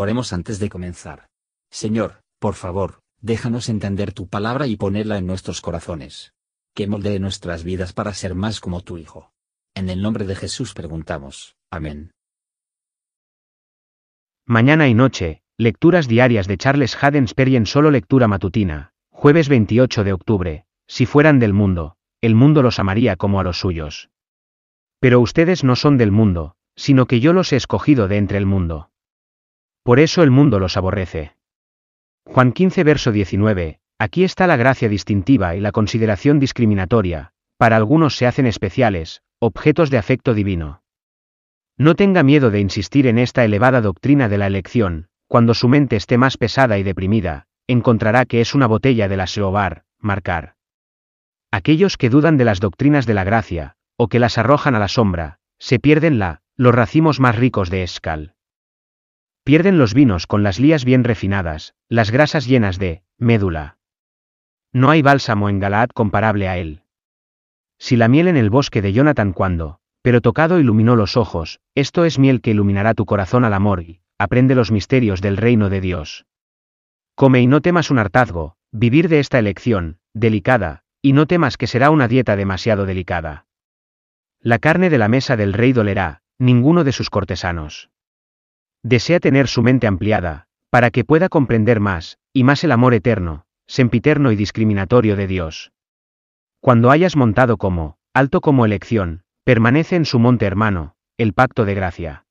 Oremos antes de comenzar. Señor, por favor, déjanos entender tu palabra y ponerla en nuestros corazones. Que moldee nuestras vidas para ser más como tu Hijo. En el nombre de Jesús preguntamos. Amén. Mañana y noche, lecturas diarias de Charles Haddon Spurgeon solo lectura matutina, jueves 28 de octubre, si fueran del mundo, el mundo los amaría como a los suyos. Pero ustedes no son del mundo, sino que yo los he escogido de entre el mundo. Por eso el mundo los aborrece. Juan 15 verso 19, aquí está la gracia distintiva y la consideración discriminatoria, para algunos se hacen especiales, objetos de afecto divino. No tenga miedo de insistir en esta elevada doctrina de la elección, cuando su mente esté más pesada y deprimida, encontrará que es una botella de la Seobar, marcar. Aquellos que dudan de las doctrinas de la gracia, o que las arrojan a la sombra, se pierden la, los racimos más ricos de Escal. Pierden los vinos con las lías bien refinadas, las grasas llenas de, médula. No hay bálsamo en Galaad comparable a él. Si la miel en el bosque de Jonathan cuando, pero tocado iluminó los ojos, esto es miel que iluminará tu corazón al amor y, aprende los misterios del reino de Dios. Come y no temas un hartazgo, vivir de esta elección, delicada, y no temas que será una dieta demasiado delicada. La carne de la mesa del rey dolerá, ninguno de sus cortesanos. Desea tener su mente ampliada, para que pueda comprender más, y más el amor eterno, sempiterno y discriminatorio de Dios. Cuando hayas montado como, alto como elección, permanece en su monte hermano, el pacto de gracia.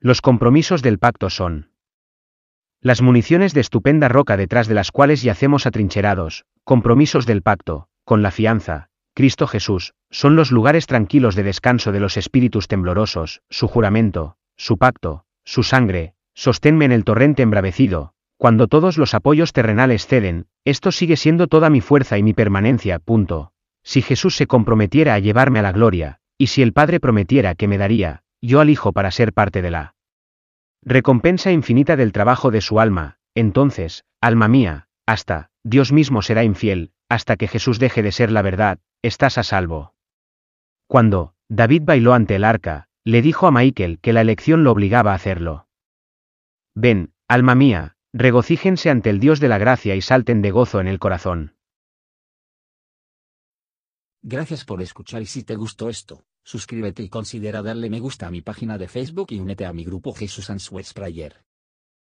Los compromisos del pacto son las municiones de estupenda roca detrás de las cuales yacemos atrincherados, compromisos del pacto, con la fianza, Cristo Jesús, son los lugares tranquilos de descanso de los espíritus temblorosos, su juramento, su pacto, su sangre, sosténme en el torrente embravecido, cuando todos los apoyos terrenales ceden, esto sigue siendo toda mi fuerza y mi permanencia, punto. Si Jesús se comprometiera a llevarme a la gloria, y si el Padre prometiera que me daría, yo al Hijo para ser parte de la recompensa infinita del trabajo de su alma, entonces, alma mía, hasta, Dios mismo será infiel, hasta que Jesús deje de ser la verdad, estás a salvo. Cuando, David bailó ante el arca, le dijo a Michael que la elección lo obligaba a hacerlo. Ven, alma mía, regocíjense ante el Dios de la gracia y salten de gozo en el corazón. Gracias por escuchar y si te gustó esto, suscríbete y considera darle me gusta a mi página de Facebook y únete a mi grupo Jesús Answers Prayer.